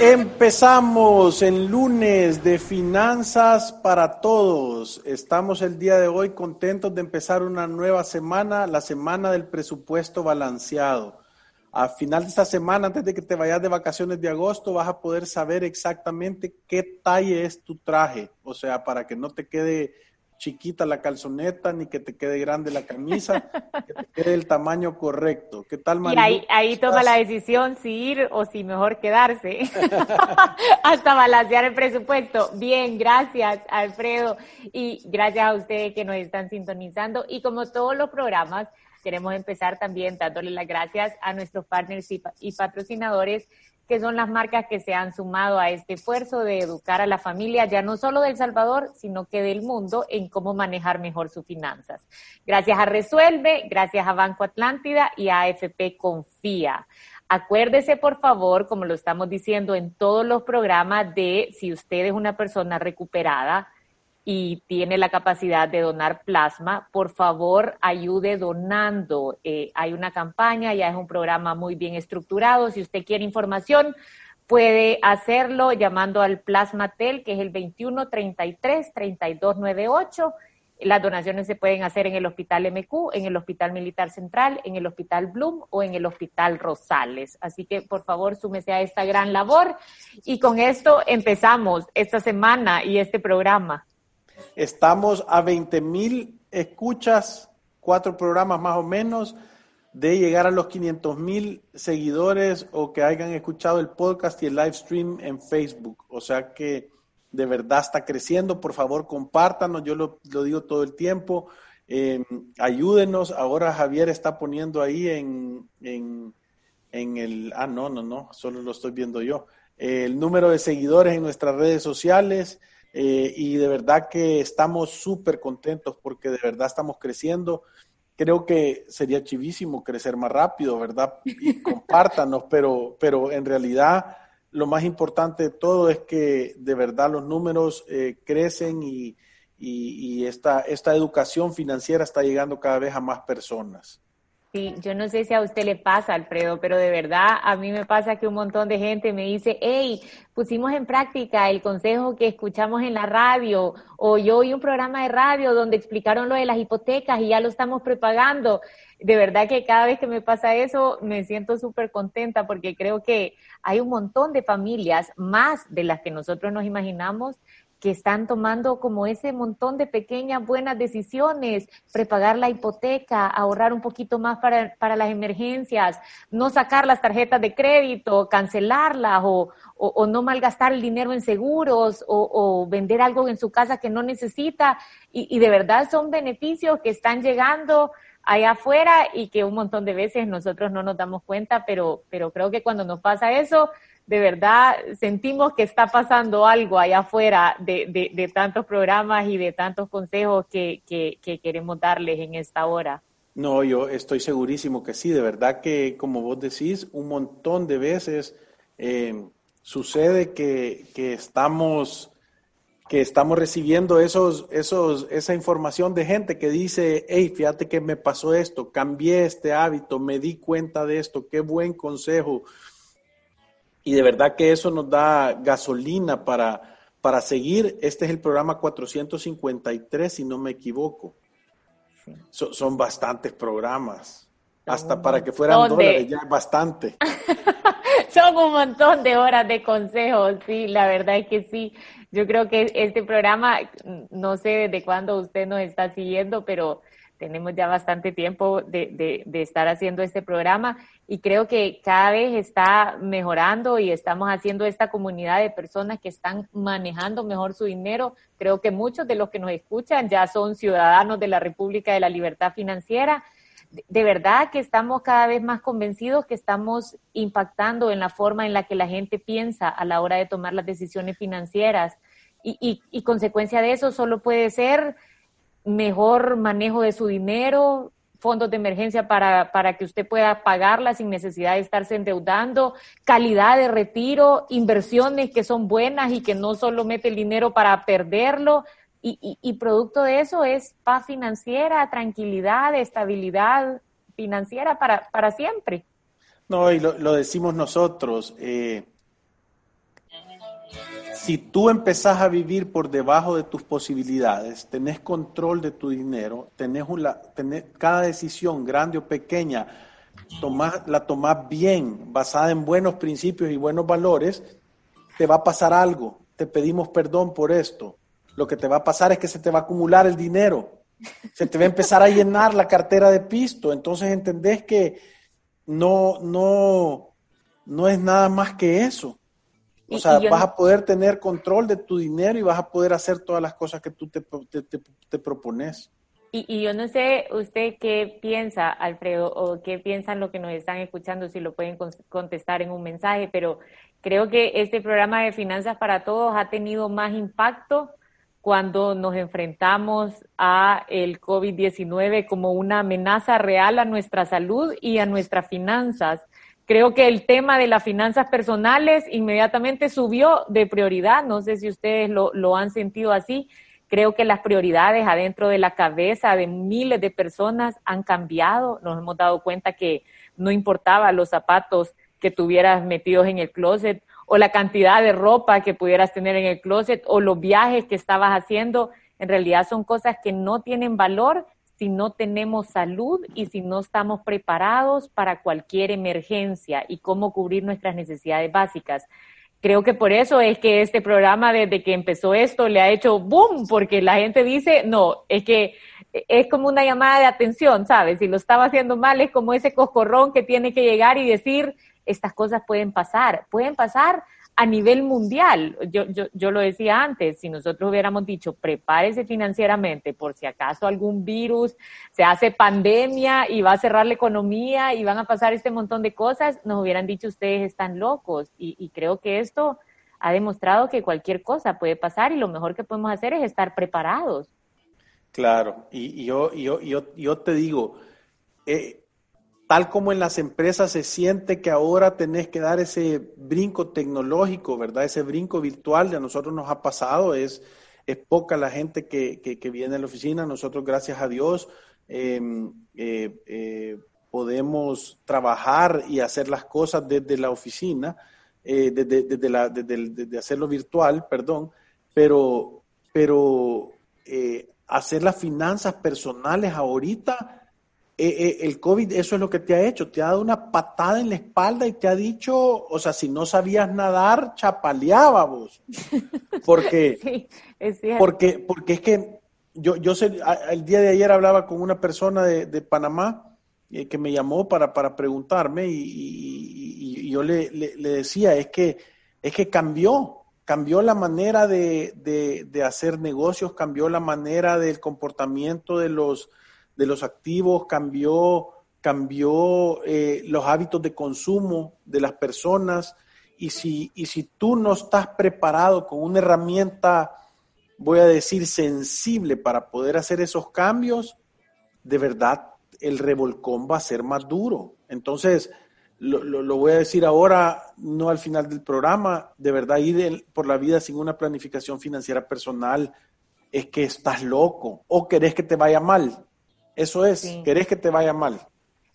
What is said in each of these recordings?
Empezamos el lunes de Finanzas para Todos. Estamos el día de hoy contentos de empezar una nueva semana, la semana del presupuesto balanceado. A final de esta semana, antes de que te vayas de vacaciones de agosto, vas a poder saber exactamente qué talle es tu traje. O sea, para que no te quede chiquita la calzoneta ni que te quede grande la camisa, que te quede el tamaño correcto. ¿Qué tal, María? Y ahí, toma la decisión si ir o si mejor quedarse, hasta balancear el presupuesto. Bien, gracias, Alfredo, y gracias a ustedes que nos están sintonizando. Y como todos los programas, queremos empezar también dándole las gracias a nuestros partners y patrocinadores que son las marcas que se han sumado a este esfuerzo de educar a la familia, ya no solo del Salvador, sino que del mundo, en cómo manejar mejor sus finanzas. Gracias a Resuelve, gracias a Banco Atlántida y a AFP Confía. Acuérdese, por favor, como lo estamos diciendo en todos los programas, de si usted es una persona recuperada, y tiene la capacidad de donar plasma, por favor ayude donando. Eh, hay una campaña, ya es un programa muy bien estructurado. Si usted quiere información, puede hacerlo llamando al Plasmatel, que es el 2133-3298. Las donaciones se pueden hacer en el Hospital MQ, en el Hospital Militar Central, en el Hospital Bloom o en el Hospital Rosales. Así que, por favor, súmese a esta gran labor. Y con esto empezamos esta semana y este programa. Estamos a 20 mil escuchas, cuatro programas más o menos, de llegar a los 500 mil seguidores o que hayan escuchado el podcast y el live stream en Facebook. O sea que de verdad está creciendo. Por favor, compártanos. Yo lo, digo todo el tiempo. Em, ayúdenos. Ahora Javier está poniendo ahí en, en, en, el... Ah, no, no, no. Solo lo estoy viendo yo. el número de seguidores en nuestras redes sociales. Eh, y de verdad que estamos súper contentos porque de verdad estamos creciendo. Creo que sería chivísimo crecer más rápido, ¿verdad? Y compártanos, pero, pero en realidad lo más importante de todo es que de verdad los números eh, crecen y, y, esta, esta educación financiera está llegando cada vez a más personas. Sí, yo no sé si a usted le pasa, Alfredo, pero de verdad a mí me pasa que un montón de gente me dice, hey, pusimos en práctica el consejo que escuchamos en la radio, o yo oí un programa de radio donde explicaron lo de las hipotecas y ya lo estamos prepagando. De verdad que cada vez que me pasa eso me siento súper contenta porque creo que hay un montón de familias, más de las que nosotros nos imaginamos, que están tomando como ese montón de pequeñas buenas decisiones, prepagar la hipoteca, ahorrar un poquito más para, para las emergencias, no sacar las tarjetas de crédito, cancelarlas o, o, no malgastar el dinero en seguros o, o, vender algo en su casa que no necesita. Y, y de verdad son beneficios que están llegando allá afuera y que un montón de veces nosotros no nos damos cuenta, pero, pero creo que cuando nos pasa eso, de verdad sentimos que está pasando algo allá afuera de, de, tantos programas y de tantos consejos que, que, queremos darles en esta hora. No, yo estoy segurísimo que sí, de verdad que como vos decís, un montón de veces eh, sucede que, que, estamos que estamos recibiendo esos, esos, esa información de gente que dice, hey, fíjate que me pasó esto, cambié este hábito, me di cuenta de esto, qué buen consejo, y de verdad que eso nos da gasolina para, para seguir. Este es el programa 453, si no me equivoco. son bastantes programas. Hasta para que fueran dólares, ya bastante. son un montón de horas de consejos, sí, la verdad es que sí. Yo creo que este programa, no sé desde cuándo usted nos está siguiendo, pero tenemos ya bastante tiempo de, estar haciendo este programa y creo que cada vez está mejorando y estamos haciendo esta comunidad de personas que están manejando mejor su dinero. Creo que muchos de los que nos escuchan ya son ciudadanos de la República de la Libertad Financiera. De verdad que estamos cada vez más convencidos que estamos impactando en la forma en la que la gente piensa a la hora de tomar las decisiones financieras y, y, y consecuencia de eso solo puede ser mejor manejo de su dinero, fondos de emergencia para, para que usted pueda pagarla sin necesidad de estarse endeudando, calidad de retiro, inversiones que son buenas y que no solo mete el dinero para perderlo. Y, y, producto de eso es paz financiera, tranquilidad, estabilidad financiera para, para siempre. No, y lo, lo decimos nosotros. Eh, si tú empezás a vivir por debajo de tus posibilidades, tenés control de tu dinero, tenés, una, tenés cada decisión, grande o pequeña, la tomás bien, basada en buenos principios y buenos valores, te va a pasar algo. Te pedimos perdón por esto. Lo que te va a pasar es que se te va a acumular el dinero. Se te va a empezar a llenar la cartera de pisto. Entonces entendés que no, no, no es nada más que eso. O sea, vas a poder tener control de tu dinero y vas a poder hacer todas las cosas que tú te, te, propones. Y, y, yo no sé usted qué piensa, Alfredo, o qué piensan lo que nos están escuchando, si lo pueden contestar en un mensaje, pero creo que este programa de Finanzas para Todos ha tenido más impacto cuando nos enfrentamos a el COVID-19 como una amenaza real a nuestra salud y a nuestras finanzas. Creo que el tema de las finanzas personales inmediatamente subió de prioridad. No sé si ustedes lo, han sentido así. Creo que las prioridades adentro de la cabeza de miles de personas han cambiado. Nos hemos dado cuenta que no importaba los zapatos que tuvieras metidos en el closet o la cantidad de ropa que pudieras tener en el closet o los viajes que estabas haciendo. En realidad son cosas que no tienen valor si no tenemos salud y si no estamos preparados para cualquier emergencia y cómo cubrir nuestras necesidades básicas. Creo que por eso es que este programa desde que empezó esto le ha hecho boom, porque la gente dice, no, es que es como una llamada de atención, ¿sabes? Si lo estaba haciendo mal es como ese coscorrón que tiene que llegar y decir, estas cosas pueden pasar, pueden pasar a nivel mundial. Yo, yo, yo lo decía antes, si nosotros hubiéramos dicho, prepárese financieramente por si acaso algún virus se hace pandemia y va a cerrar la economía y van a pasar este montón de cosas, nos hubieran dicho ustedes están locos. Y, creo que esto ha demostrado que cualquier cosa puede pasar y lo mejor que podemos hacer es estar preparados. Claro, y, y yo, yo, yo, yo te digo, eh, tal como en las empresas se siente que ahora tenés que dar ese brinco tecnológico, ¿verdad? Ese brinco virtual, a nosotros nos ha pasado, es, poca la gente que, viene a la oficina, nosotros gracias a Dios em, eh, eh, podemos trabajar y hacer las cosas desde la oficina, eh, desde, desde, hacerlo virtual, perdón, pero, pero hacer las finanzas personales ahorita eh, eh, el COVID, eso es lo que te ha hecho, te ha dado una patada en la espalda y te ha dicho, o sea, si no sabías nadar, chapaleaba vos. Porque, sí, es porque, porque es que yo, yo sé, el día de ayer hablaba con una persona de, de Panamá eh, que me llamó para, para preguntarme y, yo le, le, decía, es que, es que cambió, cambió la manera de, de, de hacer negocios, cambió la manera del comportamiento de los de los activos, cambió, cambió eh, los hábitos de consumo de las personas. Y si, y si tú no estás preparado con una herramienta, voy a decir, sensible para poder hacer esos cambios, de verdad el revolcón va a ser más duro. Entonces, lo, lo, voy a decir ahora, no al final del programa, de verdad ir por la vida sin una planificación financiera personal es que estás loco o querés que te vaya mal. Eso es, querés que te vaya mal.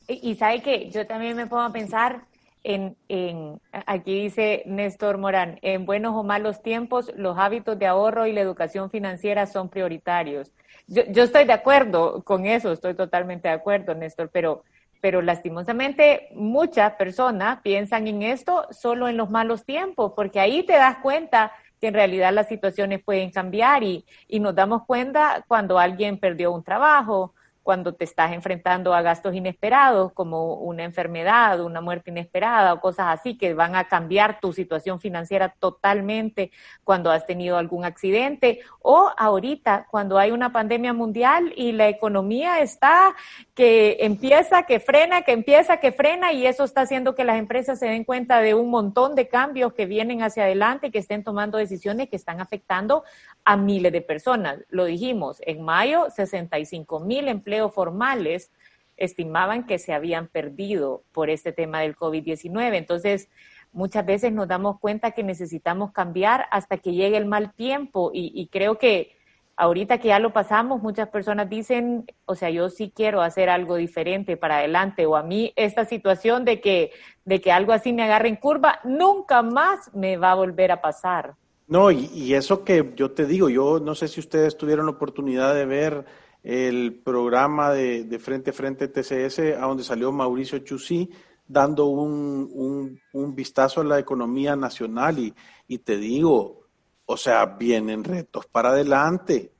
Y, sabe que yo también me pongo a pensar en, en, aquí dice Néstor Morán, en buenos o malos tiempos, los hábitos de ahorro y la educación financiera son prioritarios. Yo, yo estoy de acuerdo con eso, estoy totalmente de acuerdo, Néstor, pero, pero lastimosamente muchas personas piensan en esto solo en los malos tiempos, porque ahí te das cuenta que en realidad las situaciones pueden cambiar y, y nos damos cuenta cuando alguien perdió un trabajo, cuando te estás enfrentando a gastos inesperados como una enfermedad, una muerte inesperada o cosas así que van a cambiar tu situación financiera totalmente cuando has tenido algún accidente o ahorita cuando hay una pandemia mundial y la economía está que empieza, que frena, que empieza, que frena y eso está haciendo que las empresas se den cuenta de un montón de cambios que vienen hacia adelante, que estén tomando decisiones que están afectando a miles de personas. Lo dijimos, en mayo 65 mil empleos formales estimaban que se habían perdido por este tema del COVID-19. Entonces, muchas veces nos damos cuenta que necesitamos cambiar hasta que llegue el mal tiempo y, creo que ahorita que ya lo pasamos, muchas personas dicen, o sea, yo sí quiero hacer algo diferente para adelante o a mí esta situación de que, de que algo así me agarre en curva, nunca más me va a volver a pasar. No, y, y eso que yo te digo, yo no sé si ustedes tuvieron la oportunidad de ver el programa de, Frente a Frente TCS, a donde salió Mauricio Chusí, dando un, un, vistazo a la economía nacional y, y, te digo, o sea, vienen retos para adelante,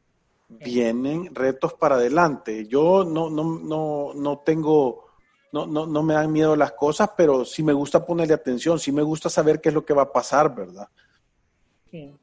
vienen retos para adelante. Yo no, no, no, no tengo, no, no, no me dan miedo las cosas, pero sí me gusta ponerle atención, sí me gusta saber qué es lo que va a pasar, ¿verdad? Sí.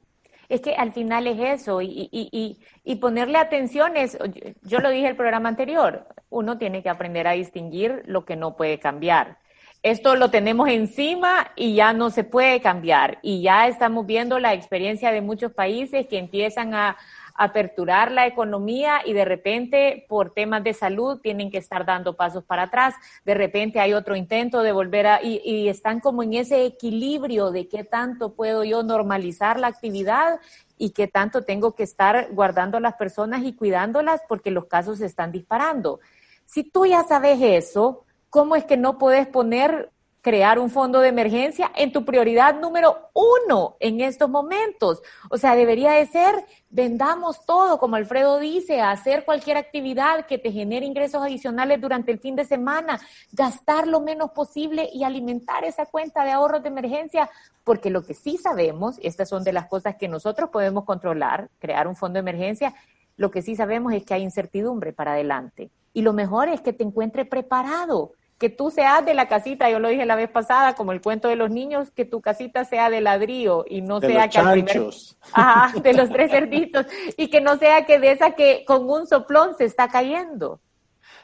Es que al final es eso y, y, y, ponerle atención es, yo lo dije el programa anterior, uno tiene que aprender a distinguir lo que no puede cambiar. Esto lo tenemos encima y ya no se puede cambiar. Y ya estamos viendo la experiencia de muchos países que empiezan a, aperturar la economía y de repente por temas de salud tienen que estar dando pasos para atrás, de repente hay otro intento de volver a, y, y están como en ese equilibrio de qué tanto puedo yo normalizar la actividad y qué tanto tengo que estar guardando a las personas y cuidándolas porque los casos se están disparando. Si tú ya sabes eso, ¿cómo es que no puedes poner crear un fondo de emergencia en tu prioridad número uno en estos momentos. O sea, debería de ser, vendamos todo, como Alfredo dice, hacer cualquier actividad que te genere ingresos adicionales durante el fin de semana, gastar lo menos posible y alimentar esa cuenta de ahorros de emergencia, porque lo que sí sabemos, estas son de las cosas que nosotros podemos controlar, crear un fondo de emergencia, lo que sí sabemos es que hay incertidumbre para adelante. Y lo mejor es que te encuentres preparado que tú seas de la casita, yo lo dije la vez pasada, como el cuento de los niños, que tu casita sea de ladrillo y no sea que al primer, ajá, de los tres cerditos, y que no sea que de esa que con un soplón se está cayendo.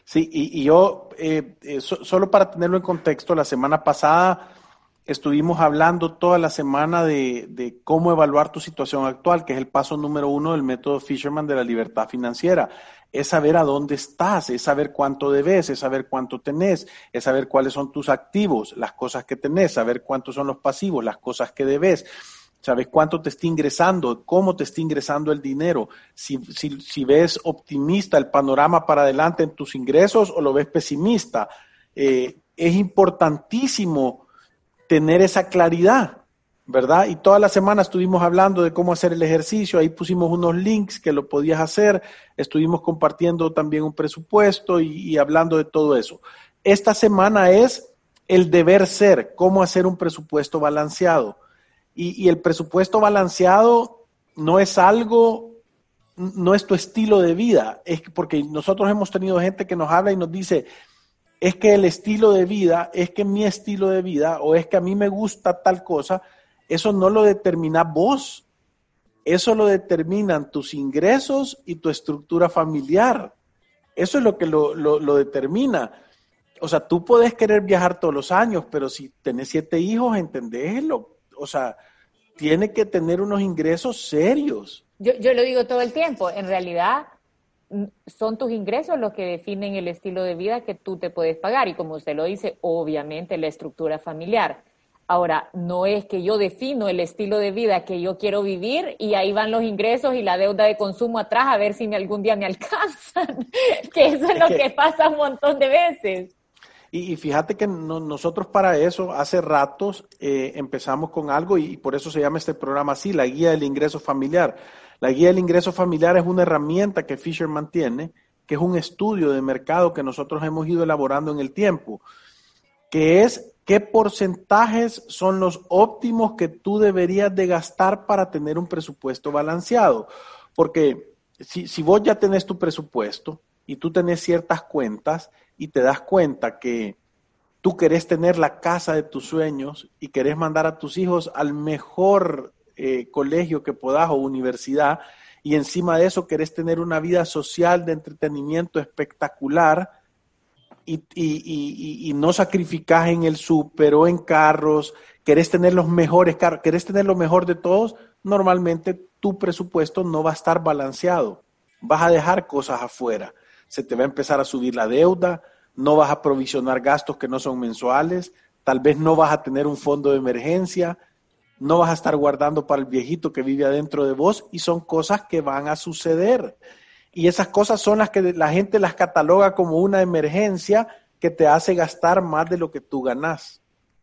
Sí, y, yo, eh, eh, solo para tenerlo en contexto, la semana pasada estuvimos hablando toda la semana de, de, cómo evaluar tu situación actual, que es el paso número uno del método Fisherman de la libertad financiera es saber a dónde estás, es saber cuánto debes, es saber cuánto tenés, es saber cuáles son tus activos, las cosas que tenés, saber cuántos son los pasivos, las cosas que debes, sabes cuánto te está ingresando, cómo te está ingresando el dinero, si, si, ves optimista el panorama para adelante en tus ingresos o lo ves pesimista. Eh, es importantísimo tener esa claridad. ¿Verdad? Y toda la semana estuvimos hablando de cómo hacer el ejercicio, ahí pusimos unos links que lo podías hacer, estuvimos compartiendo también un presupuesto y, hablando de todo eso. Esta semana es el deber ser, cómo hacer un presupuesto balanceado. Y, y el presupuesto balanceado no es algo, no es tu estilo de vida, es porque nosotros hemos tenido gente que nos habla y nos dice, es que el estilo de vida, es que mi estilo de vida, o es que a mí me gusta tal cosa, eso no lo determina vos, eso lo determinan tus ingresos y tu estructura familiar. Eso es lo que lo, determina. O sea, tú puedes querer viajar todos los años, pero si tenés siete hijos, entendéslo. O sea, tiene que tener unos ingresos serios. Yo, yo lo digo todo el tiempo. En realidad, son tus ingresos los que definen el estilo de vida que tú te puedes pagar. Y como usted lo dice, obviamente la estructura familiar. Ahora, no es que yo defino el estilo de vida que yo quiero vivir y ahí van los ingresos y la deuda de consumo atrás a ver si algún día me alcanzan, que eso es, lo que, pasa un montón de veces. Y, fíjate que nosotros para eso hace ratos eh, empezamos con algo y, por eso se llama este programa así, la guía del ingreso familiar. La guía del ingreso familiar es una herramienta que Fisher mantiene, que es un estudio de mercado que nosotros hemos ido elaborando en el tiempo, que es ¿Qué porcentajes son los óptimos que tú deberías de gastar para tener un presupuesto balanceado? Porque si, vos ya tenés tu presupuesto y tú tenés ciertas cuentas y te das cuenta que tú querés tener la casa de tus sueños y querés mandar a tus hijos al mejor eh, colegio que puedas o universidad, y encima de eso querés tener una vida social de entretenimiento espectacular y, y, no sacrificás en el súper o en carros, querés tener los mejores carros, querés tener lo mejor de todos, normalmente tu presupuesto no va a estar balanceado. Vas a dejar cosas afuera. Se te va a empezar a subir la deuda, no vas a provisionar gastos que no son mensuales, tal vez no vas a tener un fondo de emergencia, no vas a estar guardando para el viejito que vive adentro de vos y son cosas que van a suceder. Y esas cosas son las que la gente las cataloga como una emergencia que te hace gastar más de lo que tú ganás.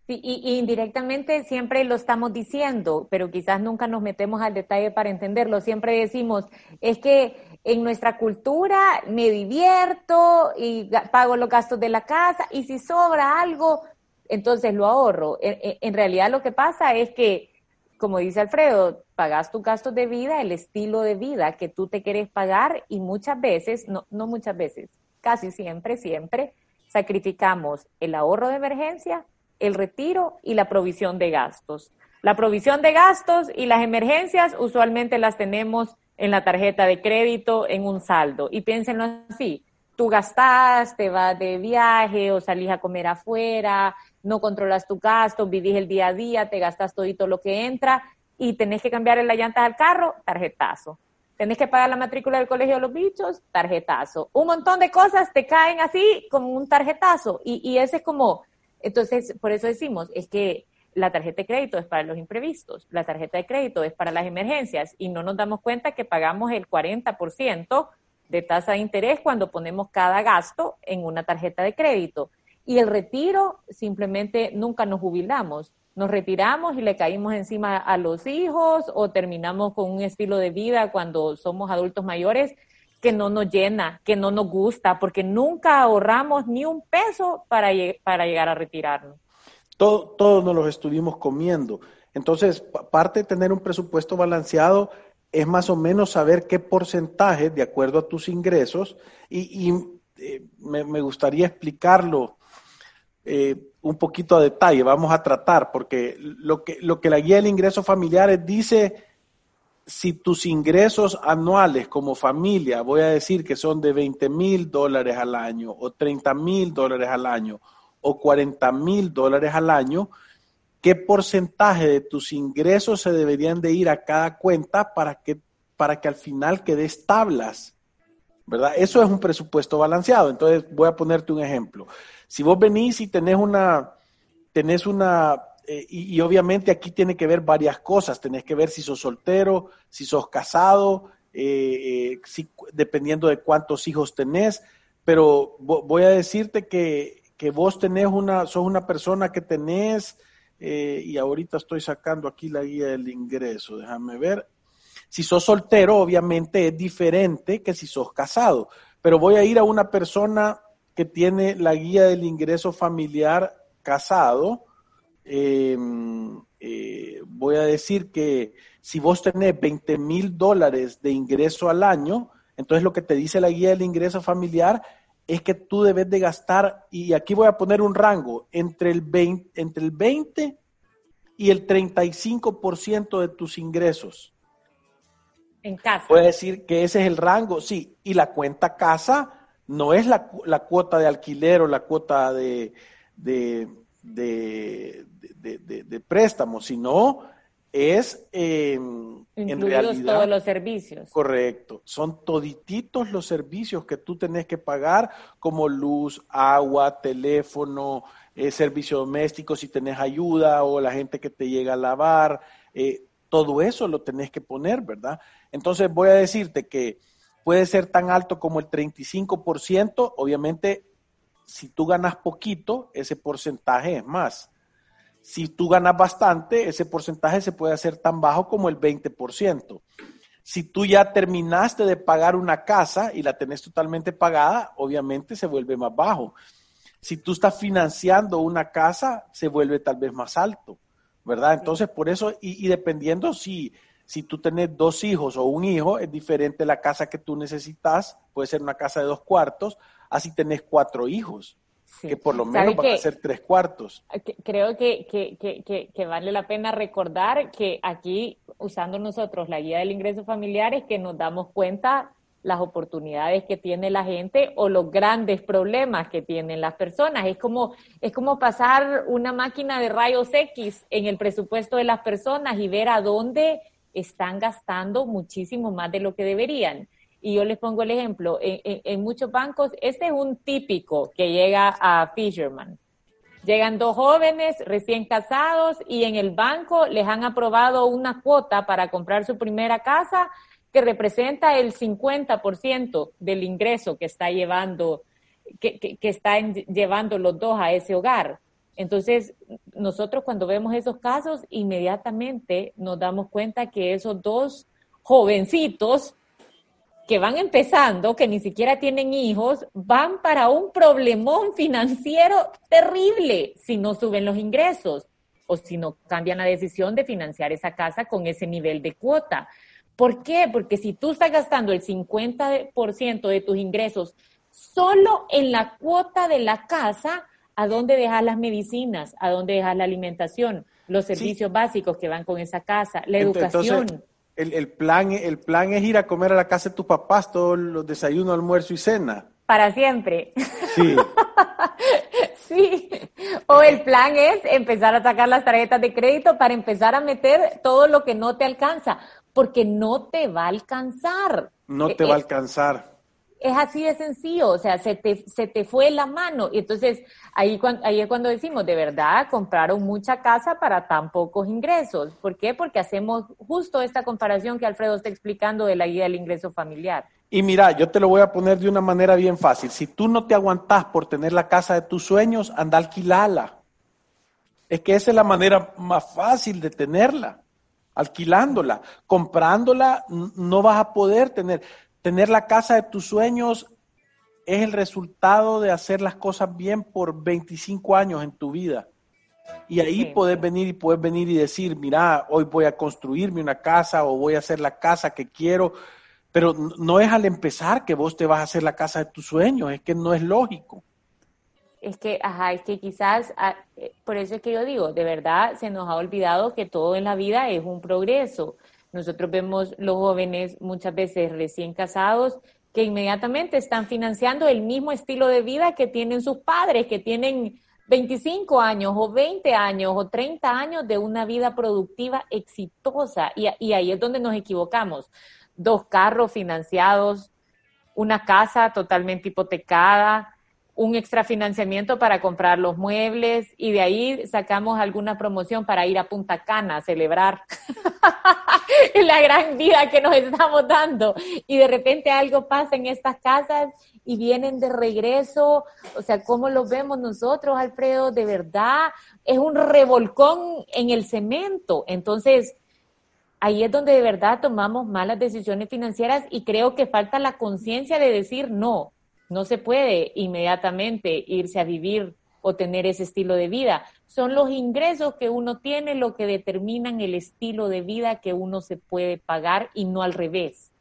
Sí, y, indirectamente siempre lo estamos diciendo, pero quizás nunca nos metemos al detalle para entenderlo. Siempre decimos, es que en nuestra cultura me divierto y pago los gastos de la casa y si sobra algo, entonces lo ahorro. En, en realidad lo que pasa es que, como dice Alfredo, pagas tus gastos de vida, el estilo de vida que tú te quieres pagar y muchas veces, no, no muchas veces, casi siempre, siempre, sacrificamos el ahorro de emergencia el retiro y la provisión de gastos. La provisión de gastos y las emergencias usualmente las tenemos en la tarjeta de crédito, en un saldo. Y piénsenlo así, tú gastas, te vas de viaje o salís a comer afuera, no controlas tu gasto, vivís el día a día, te gastas todito lo que entra y tenés que cambiar la llanta al carro, tarjetazo. Tenés que pagar la matrícula del colegio de los bichos, tarjetazo. Un montón de cosas te caen así como un tarjetazo y, y ese es como entonces, por eso decimos, es que la tarjeta de crédito es para los imprevistos, la tarjeta de crédito es para las emergencias y no nos damos cuenta que pagamos el 40% de tasa de interés cuando ponemos cada gasto en una tarjeta de crédito. Y el retiro, simplemente nunca nos jubilamos. Nos retiramos y le caímos encima a los hijos o terminamos con un estilo de vida cuando somos adultos mayores que no nos llena, que no nos gusta, porque nunca ahorramos ni un peso para, para llegar a retirarnos. Todo, todos nos los estuvimos comiendo. Entonces, parte de tener un presupuesto balanceado es más o menos saber qué porcentaje, de acuerdo a tus ingresos, y, eh, me, gustaría explicarlo eh, un poquito a detalle, vamos a tratar, porque lo que, lo que la guía del ingreso familiar dice si tus ingresos anuales como familia, voy a decir que son de 20 mil dólares al año, o 30 mil dólares al año, o 40 mil dólares al año, ¿qué porcentaje de tus ingresos se deberían de ir a cada cuenta para que, para que al final quedes tablas? ¿Verdad? Eso es un presupuesto balanceado. Entonces, voy a ponerte un ejemplo. Si vos venís y tenés una, tenés una eh, y, obviamente aquí tiene que ver varias cosas. Tenés que ver si sos soltero, si sos casado, eh, eh, si, dependiendo de cuántos hijos tenés. Pero voy a decirte que, que, vos tenés una, sos una persona que tenés, y ahorita estoy sacando aquí la guía del ingreso, déjame ver. Si sos soltero, obviamente es diferente que si sos casado. Pero voy a ir a una persona que tiene la guía del ingreso familiar casado Em, eh, voy a decir que si vos tenés 20 mil dólares de ingreso al año, entonces lo que te dice la guía del ingreso familiar es que tú debes de gastar, y aquí voy a poner un rango, entre el 20, entre el 20 y el 35% de tus ingresos. En casa. Puede decir que ese es el rango, sí, y la cuenta casa no es la, cuota de alquiler o la cuota de, de, de, préstamo, sino es em, en realidad todos los servicios. Correcto, son todititos los servicios que tú tenés que pagar como luz, agua, teléfono, eh, servicio doméstico si tenés ayuda o la gente que te llega a lavar, eh, todo eso lo tenés que poner, ¿verdad? Entonces voy a decirte que puede ser tan alto como el 35%, obviamente si tú ganas poquito, ese porcentaje es más. Si tú ganas bastante, ese porcentaje se puede hacer tan bajo como el 20%. Si tú ya terminaste de pagar una casa y la tenés totalmente pagada, obviamente se vuelve más bajo. Si tú estás financiando una casa, se vuelve tal vez más alto, ¿verdad? Entonces, por eso, y, dependiendo si, Si tú tenés dos hijos o un hijo, es diferente la casa que tú necesitas, puede ser una casa de dos cuartos, así tenés cuatro hijos, que por lo menos van a ser tres cuartos. Creo que, que, que, vale la pena recordar que aquí, usando nosotros la guía del ingreso familiar, es que nos damos cuenta las oportunidades que tiene la gente o los grandes problemas que tienen las personas. Es como, es como pasar una máquina de rayos X en el presupuesto de las personas y ver a dónde están gastando muchísimo más de lo que deberían. Y yo les pongo el ejemplo, en, muchos bancos, este es un típico que llega a Fisherman. Llegan dos jóvenes recién casados y en el banco les han aprobado una cuota para comprar su primera casa que representa el 50% del ingreso que está llevando, que, están llevando los dos a ese hogar. Entonces, nosotros cuando vemos esos casos, inmediatamente nos damos cuenta que esos dos jovencitos que van empezando, que ni siquiera tienen hijos, van para un problemón financiero terrible si no suben los ingresos o si no cambian la decisión de financiar esa casa con ese nivel de cuota. ¿Por qué? Porque si tú estás gastando el 50% de tus ingresos solo en la cuota de la casa, ¿a dónde dejas las medicinas? ¿A dónde dejas la alimentación? Los servicios básicos que van con esa casa, la educación. el, plan, el plan es ir a comer a la casa de tus papás todos los desayunos, almuerzo y cena. Para siempre. Sí. sí. O el plan es empezar a sacar las tarjetas de crédito para empezar a meter todo lo que no te alcanza porque no te va a alcanzar. No te va a alcanzar. Es así de sencillo, o sea, se te, se te fue la mano. Y entonces ahí, ahí es cuando decimos, de verdad, compraron mucha casa para tan pocos ingresos. ¿Por qué? Porque hacemos justo esta comparación que Alfredo está explicando de la guía del ingreso familiar. Y mira, yo te lo voy a poner de una manera bien fácil. Si tú no te aguantás por tener la casa de tus sueños, anda a alquilarla. Es que esa es la manera más fácil de tenerla alquilándola. Comprándola no vas a poder tener. Tener la casa de tus sueños es el resultado de hacer las cosas bien por 25 años en tu vida. Y ahí puedes venir y puedes venir y decir, mira, hoy voy a construirme una casa o voy a hacer la casa que quiero. Pero no es al empezar que vos te vas a hacer la casa de tus sueños, es que no es lógico es que, ajá, es que quizás, ah, eh, por eso es que yo digo, de verdad se nos ha olvidado que todo en la vida es un progreso. Nosotros vemos los jóvenes muchas veces recién casados que inmediatamente están financiando el mismo estilo de vida que tienen sus padres, que tienen 25 años o 20 años o 30 años de una vida productiva exitosa. Y, y ahí es donde nos equivocamos. Dos carros financiados, una casa totalmente hipotecada, un extrafinanciamiento para comprar los muebles y de ahí sacamos alguna promoción para ir a Punta Cana a celebrar la gran vida que nos estamos dando. Y de repente algo pasa en estas casas y vienen de regreso. O sea, ¿cómo lo vemos nosotros, Alfredo? De verdad, es un revolcón en el cemento. Entonces, ahí es donde de verdad tomamos malas decisiones financieras y creo que falta la conciencia de decir no no se puede inmediatamente irse a vivir o tener ese estilo de vida. Son los ingresos que uno tiene lo que determinan el estilo de vida que uno se puede pagar y no al revés.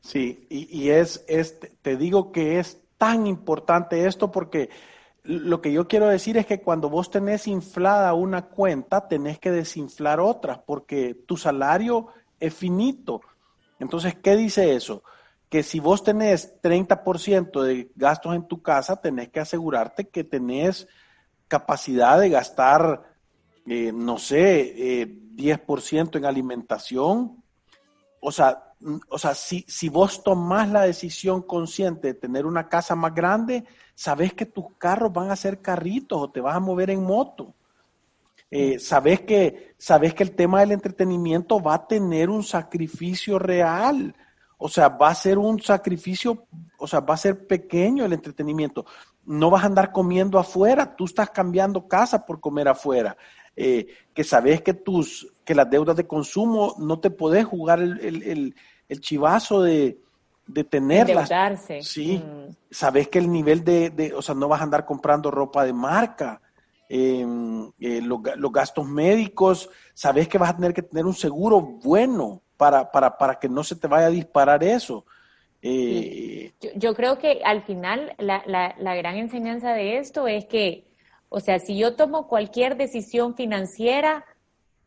Sí, y, es, es, te digo que es tan importante esto porque lo que yo quiero decir es que cuando vos tenés inflada una cuenta, tenés que desinflar otras porque tu salario es finito. Entonces, ¿qué dice eso? Que si vos tenés 30% de gastos en tu casa, tenés que asegurarte que tenés capacidad de gastar, eh, no sé, eh, 10% en alimentación. O sea, o sea si, si vos tomás la decisión consciente de tener una casa más grande, sabes que tus carros van a ser carritos o te vas a mover en moto. Eh, sabes, que, sabes que el tema del entretenimiento va a tener un sacrificio real o sea, va a ser un sacrificio, o sea, va a ser pequeño el entretenimiento. No vas a andar comiendo afuera, tú estás cambiando casa por comer afuera. Eh, que sabes que tus, que las deudas de consumo no te podés jugar el, chivazo de, de tenerlas. Sí, mm. sabes que el nivel de, de, o sea, no vas a andar comprando ropa de marca. em, eh, los, gastos médicos, sabes que vas a tener que tener un seguro bueno para, para, para que no se te vaya a disparar eso. Eh, yo, creo que al final la, la, la gran enseñanza de esto es que, o sea, si yo tomo cualquier decisión financiera,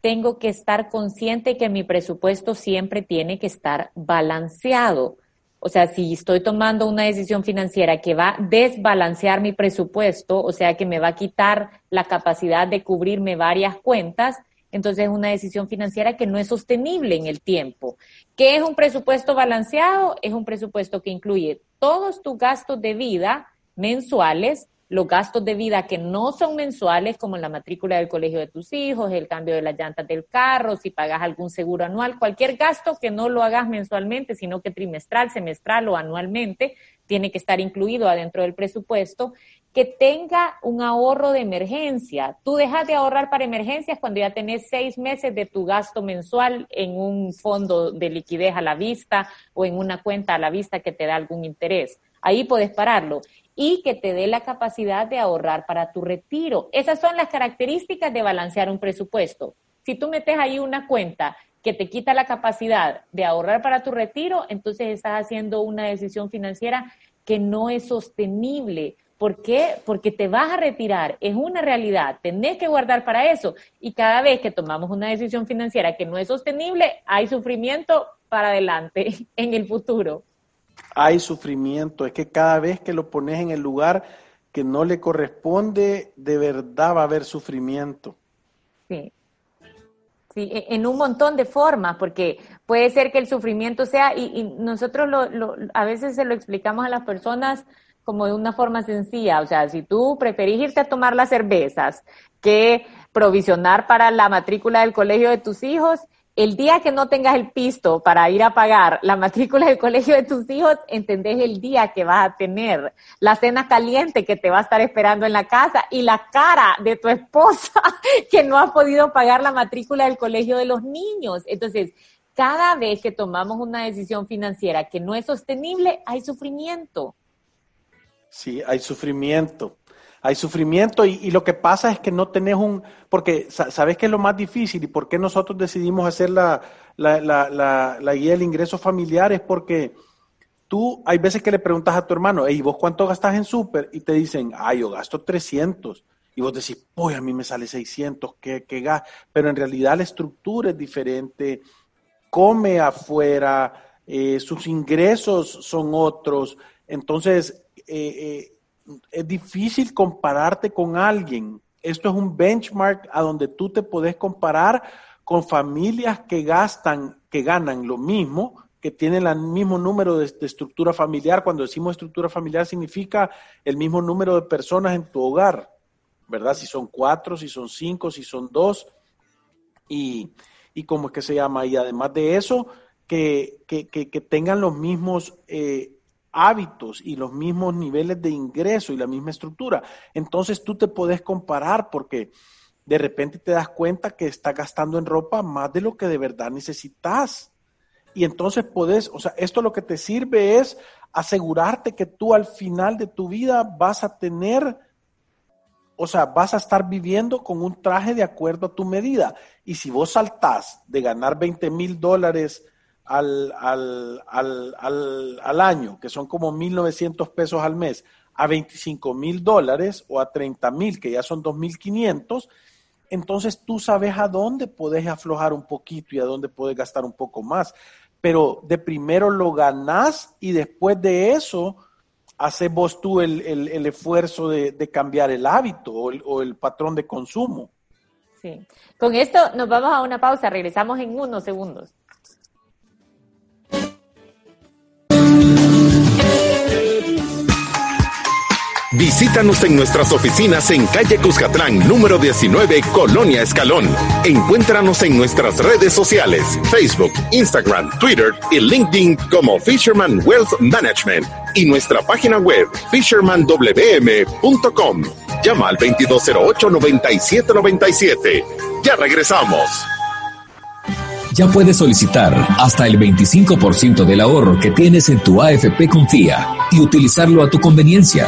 tengo que estar consciente que mi presupuesto siempre tiene que estar balanceado. O sea, si estoy tomando una decisión financiera que va a desbalancear mi presupuesto, o sea, que me va a quitar la capacidad de cubrirme varias cuentas, entonces es una decisión financiera que no es sostenible en el tiempo. ¿Qué es un presupuesto balanceado? Es un presupuesto que incluye todos tus gastos de vida mensuales, los gastos de vida que no son mensuales, como la matrícula del colegio de tus hijos, el cambio de las llantas del carro, si pagas algún seguro anual, cualquier gasto que no lo hagas mensualmente, sino que trimestral, semestral o anualmente, tiene que estar incluido adentro del presupuesto, que tenga un ahorro de emergencia. Tú dejas de ahorrar para emergencias cuando ya tenés seis meses de tu gasto mensual en un fondo de liquidez a la vista o en una cuenta a la vista que te da algún interés. Ahí puedes pararlo y que te dé la capacidad de ahorrar para tu retiro. Esas son las características de balancear un presupuesto. Si tú metes ahí una cuenta que te quita la capacidad de ahorrar para tu retiro, entonces estás haciendo una decisión financiera que no es sostenible. ¿Por qué? Porque te vas a retirar, es una realidad, tenés que guardar para eso. Y cada vez que tomamos una decisión financiera que no es sostenible, hay sufrimiento para adelante en el futuro hay sufrimiento. Es que cada vez que lo pones en el lugar que no le corresponde, de verdad va a haber sufrimiento. Sí. Sí, e, en un montón de formas, porque puede ser que el sufrimiento sea, y, nosotros lo, a veces se lo explicamos a las personas como de una forma sencilla, o sea, si tú preferís irte a tomar las cervezas que provisionar para la matrícula del colegio de tus hijos, el día que no tengas el pisto para ir a pagar la matrícula del colegio de tus hijos, entendés el día que vas a tener, la cena caliente que te va a estar esperando en la casa y la cara de tu esposa que no ha podido pagar la matrícula del colegio de los niños. Entonces, cada vez que tomamos una decisión financiera que no es sostenible, hay sufrimiento. Sí, hay sufrimiento hay sufrimiento y, lo que pasa es que no tenés un, porque sabes que es lo más difícil y por qué nosotros decidimos hacer la, la, la, la, guía del ingreso familiar es porque tú hay veces que le preguntas a tu hermano, ¿y vos cuánto gastas en súper? Y te dicen, ay, yo gasto 300. Y vos decís, pues a mí me sale 600, ¿qué, qué gas? Pero en realidad la estructura es diferente, come afuera, eh, sus ingresos son otros. Entonces, eh, eh, es difícil compararte con alguien. Esto es un benchmark a donde tú te puedes comparar con familias que gastan, que ganan lo mismo, que tienen el mismo número de, estructura familiar. Cuando decimos estructura familiar significa el mismo número de personas en tu hogar, ¿verdad? Si son cuatro, si son cinco, si son dos. Y, y cómo es que se llama. Y además de eso, que, que, que, tengan los mismos eh, hábitos y los mismos niveles de ingreso y la misma estructura. Entonces tú te puedes comparar porque de repente te das cuenta que estás gastando en ropa más de lo que de verdad necesitas. Y entonces puedes, o sea, esto lo que te sirve es asegurarte que tú al final de tu vida vas a tener, o sea, vas a estar viviendo con un traje de acuerdo a tu medida. Y si vos saltás de ganar 20 mil dólares al, al, al, al, año, que son como 1.900 pesos al mes, a 25 mil dólares o a 30 mil, que ya son 2.500, entonces tú sabes a dónde puedes aflojar un poquito y a dónde puedes gastar un poco más. Pero de primero lo ganás y después de eso haces vos tú el, el, esfuerzo de, de, cambiar el hábito o el, o el patrón de consumo. Sí. Con esto nos vamos a una pausa, regresamos en unos segundos. Visítanos en nuestras oficinas en calle Cuscatlán, número 19, Colonia Escalón. Encuéntranos en nuestras redes sociales, Facebook, Instagram, Twitter y LinkedIn como Fisherman Wealth Management y nuestra página web fishermanwm.com. Llama al 2208-9797. Ya regresamos. Ya puedes solicitar hasta el 25% del ahorro que tienes en tu AFP Confía y utilizarlo a tu conveniencia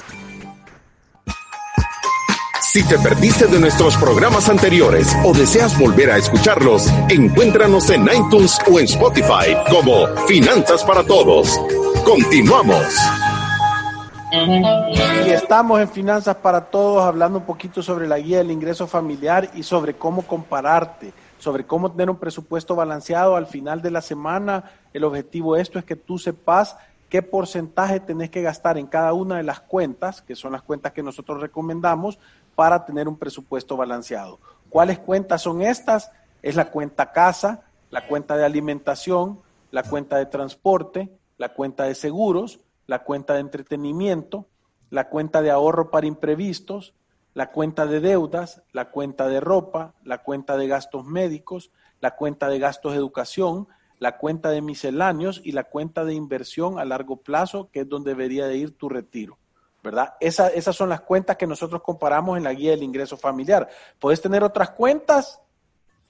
Si te perdiste de nuestros programas anteriores o deseas volver a escucharlos, encuéntranos en iTunes o en Spotify como Finanzas para Todos. Continuamos. Y estamos en Finanzas para Todos hablando un poquito sobre la guía del ingreso familiar y sobre cómo compararte, sobre cómo tener un presupuesto balanceado al final de la semana. El objetivo de esto es que tú sepas qué porcentaje tenés que gastar en cada una de las cuentas, que son las cuentas que nosotros recomendamos, para tener un presupuesto balanceado. ¿Cuáles cuentas son estas? Es la cuenta casa, la cuenta de alimentación, la cuenta de transporte, la cuenta de seguros, la cuenta de entretenimiento, la cuenta de ahorro para imprevistos, la cuenta de deudas, la cuenta de ropa, la cuenta de gastos médicos, la cuenta de gastos de educación, la cuenta de misceláneos y la cuenta de inversión a largo plazo, que es donde debería de ir tu retiro. ¿Verdad? esas son las cuentas que nosotros comparamos en la guía del ingreso familiar. ¿Puedes tener otras cuentas?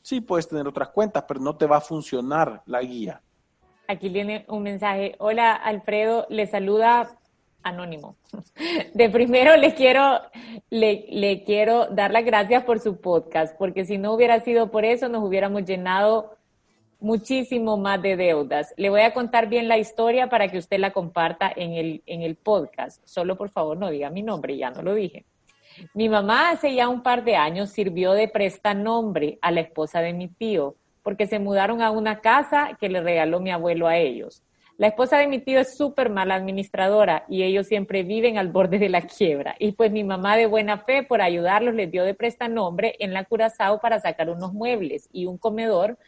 Sí, puedes tener otras cuentas, pero no te va a funcionar la guía. Aquí viene un mensaje. Hola, Alfredo, le saluda Anónimo. De primero le quiero, le quiero dar las gracias por su podcast, porque si no hubiera sido por eso, nos hubiéramos llenado muchísimo más de deudas. Le voy a contar bien la historia para que usted la comparta en el, en el podcast. Solo por favor no diga mi nombre, ya no lo dije. Mi mamá hace ya un par de años sirvió de prestanombre a la esposa de mi tío porque se mudaron a una casa que le regaló mi abuelo a ellos. La esposa de mi tío es súper mala administradora y ellos siempre viven al borde de la quiebra. Y pues mi mamá de buena fe, por ayudarlos, les dio de prestanombre en la Curazao para sacar unos muebles y un comedor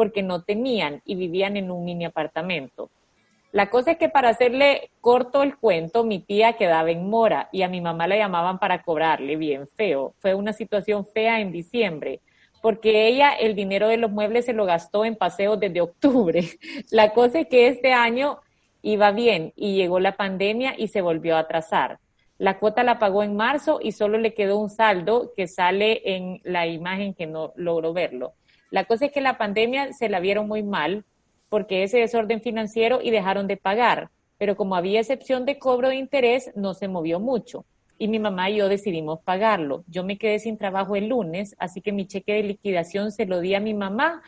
porque no tenían y vivían en un mini apartamento. La cosa es que para hacerle corto el cuento, mi tía quedaba en mora y a mi mamá la llamaban para cobrarle bien feo. Fue una situación fea en diciembre, porque ella el dinero de los muebles se lo gastó en paseos desde octubre. La cosa es que este año iba bien y llegó la pandemia y se volvió a atrasar. La cuota la pagó en marzo y solo le quedó un saldo que sale en la imagen que no logró verlo. La cosa es que la pandemia se la vieron muy mal porque ese desorden financiero y dejaron de pagar, pero como había excepción de cobro de interés, no se movió mucho. Y mi mamá y yo decidimos pagarlo. Yo me quedé sin trabajo el lunes, así que mi cheque de liquidación se lo di a mi mamá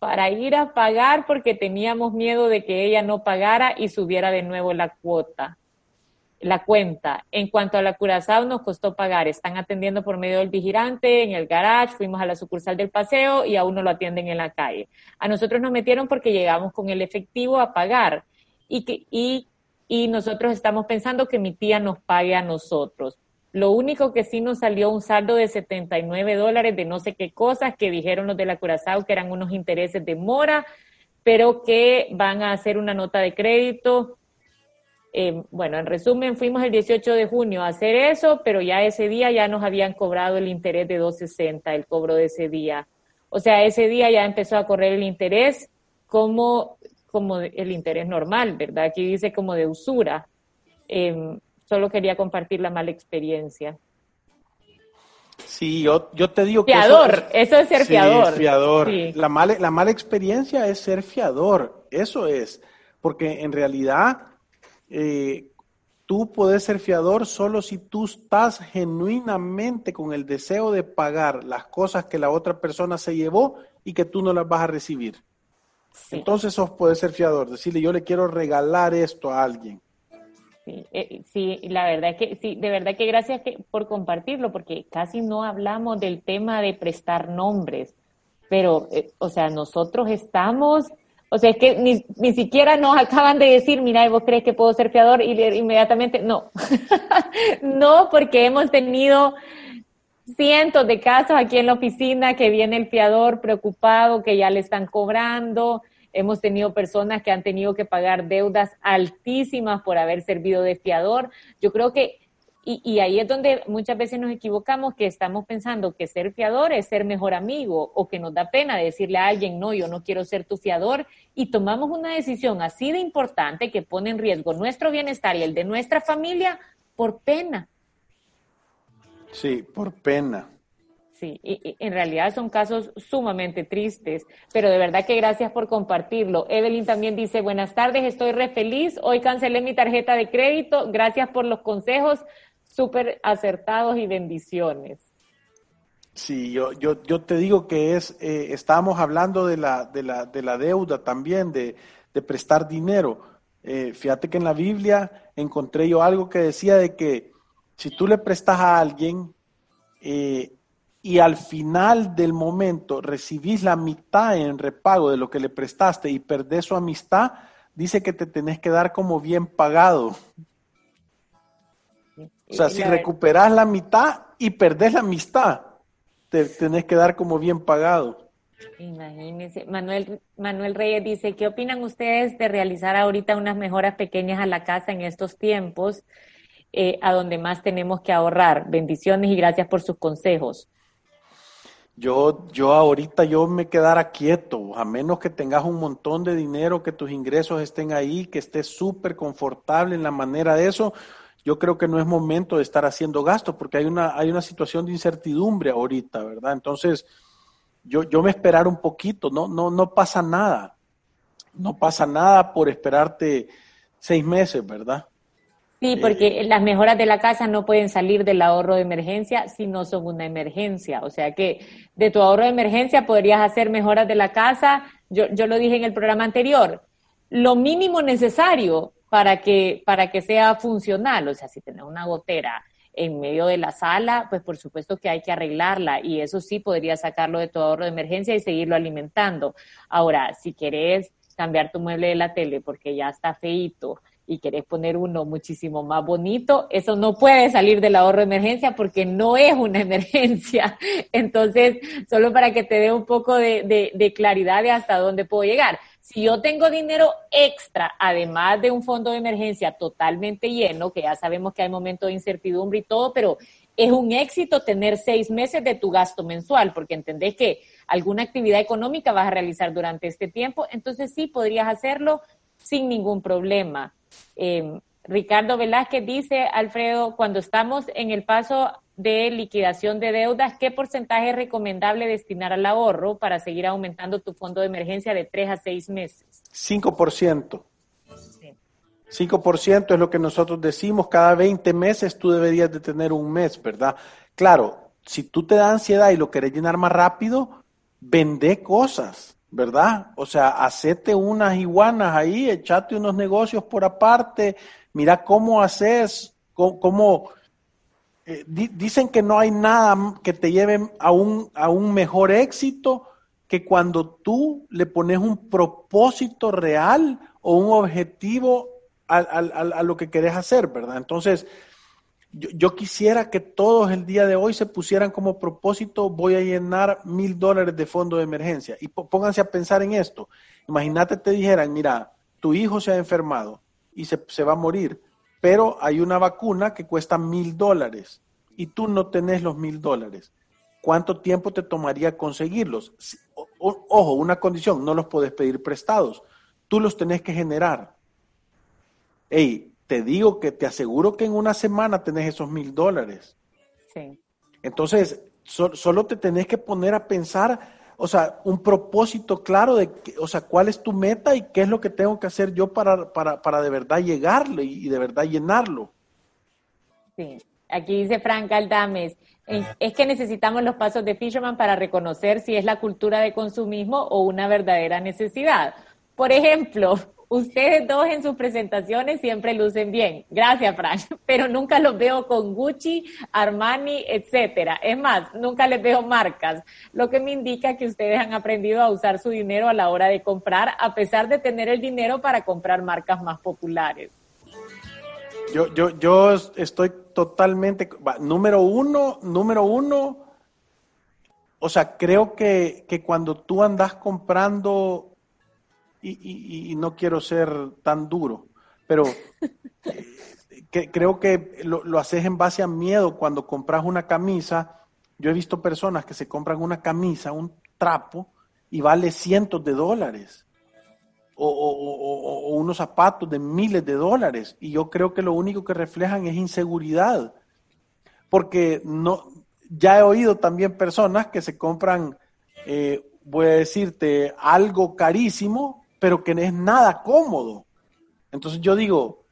para ir a pagar porque teníamos miedo de que ella no pagara y subiera de nuevo la cuota la cuenta. En cuanto a la Curazao, nos costó pagar. Están atendiendo por medio del vigilante en el garage, fuimos a la sucursal del paseo y aún no lo atienden en la calle. A nosotros nos metieron porque llegamos con el efectivo a pagar y, que, y, y nosotros estamos pensando que mi tía nos pague a nosotros. Lo único que sí nos salió un saldo de 79 dólares de no sé qué cosas que dijeron los de la Curazao que eran unos intereses de mora, pero que van a hacer una nota de crédito eh, bueno, en resumen, fuimos el 18 de junio a hacer eso, pero ya ese día ya nos habían cobrado el interés de 260, el cobro de ese día. O sea, ese día ya empezó a correr el interés como, como el interés normal, ¿verdad? Aquí dice como de usura. Em, solo quería compartir la mala experiencia. Sí, yo, yo te digo que... Fiador, eso es, ser fiador. fiador. La, mala, la mala experiencia es ser fiador, eso es, porque en realidad eh, tú puedes ser fiador solo si tú estás genuinamente con el deseo de pagar las cosas que la otra persona se llevó y que tú no las vas a recibir. Entonces sos puedes ser fiador, decirle yo le quiero regalar esto a alguien. Sí, eh, sí, la verdad es que sí, de verdad que gracias por compartirlo, porque casi no hablamos del tema de prestar nombres, pero, eh, o sea, nosotros estamos o sea, es que ni, ni siquiera nos acaban de decir, mira, vos crees que puedo ser fiador y inmediatamente, no. no, porque hemos tenido cientos de casos aquí en la oficina que viene el fiador preocupado, que ya le están cobrando. Hemos tenido personas que han tenido que pagar deudas altísimas por haber servido de fiador. Yo creo que Y, ahí es donde muchas veces nos equivocamos, que estamos pensando que ser fiador es ser mejor amigo o que nos da pena decirle a alguien, no, yo no quiero ser tu fiador, y tomamos una decisión así de importante que pone en riesgo nuestro bienestar y el de nuestra familia por pena. Sí, por pena. Sí, y, en realidad son casos sumamente tristes, pero de verdad que gracias por compartirlo. Evelyn también dice, buenas tardes, estoy re feliz, hoy cancelé mi tarjeta de crédito, gracias por los consejos, súper acertados y bendiciones. Sí, yo, yo, yo te digo que es, eh, estábamos hablando de la, de la, de la deuda también, de, de prestar dinero. Eh, fíjate que en la Biblia encontré yo algo que decía de que si tú le prestas a alguien, eh, y al final del momento recibís la mitad en repago de lo que le prestaste y perdés su amistad, dice que te tenés que dar como bien pagado. O sea, si recuperás la mitad y perdés la amistad, te tenés que dar como bien pagado. Imagínense, Manuel, Manuel Reyes dice, ¿qué opinan ustedes de realizar ahorita unas mejoras pequeñas a la casa en estos tiempos, eh, a donde más tenemos que ahorrar? Bendiciones y gracias por sus consejos. Yo, yo ahorita yo me quedara quieto, a menos que tengas un montón de dinero, que tus ingresos estén ahí, que estés súper confortable en la manera de eso. Yo creo que no es momento de estar haciendo gastos porque hay una, hay una situación de incertidumbre ahorita, ¿verdad? Entonces, yo, yo me esperar un poquito, no, no, no pasa nada. No pasa nada por esperarte seis meses, ¿verdad? Sí, porque las mejoras de la casa no pueden salir del ahorro de emergencia si no son una emergencia. O sea que de tu ahorro de emergencia podrías hacer mejoras de la casa. Yo, yo lo dije en el programa anterior, lo mínimo necesario para que, para que sea funcional. O sea, si tienes una gotera en medio de la sala, pues por supuesto que hay que arreglarla y eso sí podría sacarlo de tu ahorro de emergencia y seguirlo alimentando. Ahora, si querés cambiar tu mueble de la tele porque ya está feito, y querés poner uno muchísimo más bonito, eso no puede salir del ahorro de emergencia porque no es una emergencia. Entonces, solo para que te dé un poco de, de, claridad de hasta dónde puedo llegar. Si yo tengo dinero extra, además de un fondo de emergencia totalmente lleno, que ya sabemos que hay momentos de incertidumbre y todo, pero es un éxito tener seis meses de tu gasto mensual, porque entendés que alguna actividad económica vas a realizar durante este tiempo, entonces sí podrías hacerlo sin ningún problema. Eh, Ricardo Velázquez dice, Alfredo, cuando estamos en el paso de liquidación de deudas, ¿qué porcentaje es recomendable destinar al ahorro para seguir aumentando tu fondo de emergencia de tres a seis meses? 5%. 5% es lo que nosotros decimos, cada 20 meses tú deberías de tener un mes, ¿verdad? Claro, si tú te da ansiedad y lo querés llenar más rápido, vende cosas ¿verdad? O sea, hacete unas iguanas ahí, echate unos negocios por aparte, mira cómo haces, cómo, eh, dicen que no hay nada que te lleve a un, a un mejor éxito que cuando tú le pones un propósito real o un objetivo a, a lo que querés hacer, ¿verdad? Entonces, yo, quisiera que todos el día de hoy se pusieran como propósito, voy a llenar mil dólares de fondo de emergencia. Y pónganse a pensar en esto. Imagínate te dijeran, mira, tu hijo se ha enfermado y se, se va a morir, pero hay una vacuna que cuesta mil dólares y tú no tenés los mil dólares. ¿Cuánto tiempo te tomaría conseguirlos? ojo, una condición, no los puedes pedir prestados, tú los tenés que generar. Ey, te digo que te aseguro que en una semana tenés esos mil dólares. Sí. Entonces, solo te tenés que poner a pensar, o sea, un propósito claro de, o sea, cuál es tu meta y qué es lo que tengo que hacer yo para, para, para de verdad llegarle y, de verdad llenarlo. Sí, aquí dice Frank Aldames, es que necesitamos los pasos de Fisherman para reconocer si es la cultura de consumismo o una verdadera necesidad. Por ejemplo, Ustedes dos en sus presentaciones siempre lucen bien. Gracias, Fran. Pero nunca los veo con Gucci, Armani, etcétera. Es más, nunca les veo marcas, lo que me indica que ustedes han aprendido a usar su dinero a la hora de comprar, a pesar de tener el dinero para comprar marcas más populares. Yo, yo, yo estoy totalmente, número uno, número uno, o sea, creo que, que cuando tú andas comprando y, no quiero ser tan duro, pero que, creo que lo, lo, haces en base a miedo cuando compras una camisa. Yo he visto personas que se compran una camisa, un trapo, y vale cientos de dólares. O, o, o, unos zapatos de miles de dólares. Y yo creo que lo único que reflejan es inseguridad. Porque no, ya he oído también personas que se compran, eh, voy a decirte, algo carísimo, pero que no es nada cómodo. Entonces yo digo,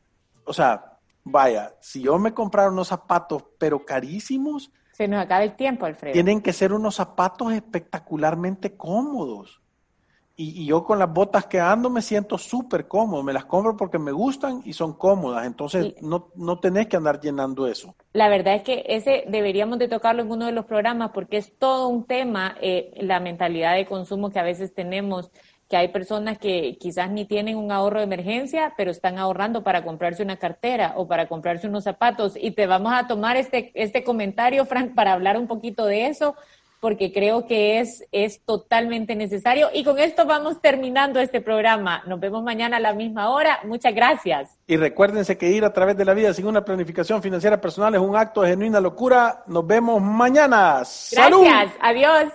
o sea, Vaya, si yo me comprara unos zapatos, pero carísimos. Se nos acaba el tiempo, Alfredo. Tienen que ser unos zapatos espectacularmente cómodos. Y, yo con las botas que ando me siento súper cómodo. Me las compro porque me gustan y son cómodas. Entonces no, no tenés que andar llenando eso. La verdad es que ese deberíamos de tocarlo en uno de los programas porque es todo un tema, eh, la mentalidad de consumo que a veces tenemos que hay personas que quizás ni tienen un ahorro de emergencia, pero están ahorrando para comprarse una cartera o para comprarse unos zapatos. Y te vamos a tomar este, este comentario, Frank, para hablar un poquito de eso, porque creo que es, es totalmente necesario. Y con esto vamos terminando este programa. Nos vemos mañana a la misma hora. Muchas gracias. Y recuérdense que ir a través de la vida sin una planificación financiera personal es un acto de genuina locura. Nos vemos mañana. Gracias. Adiós.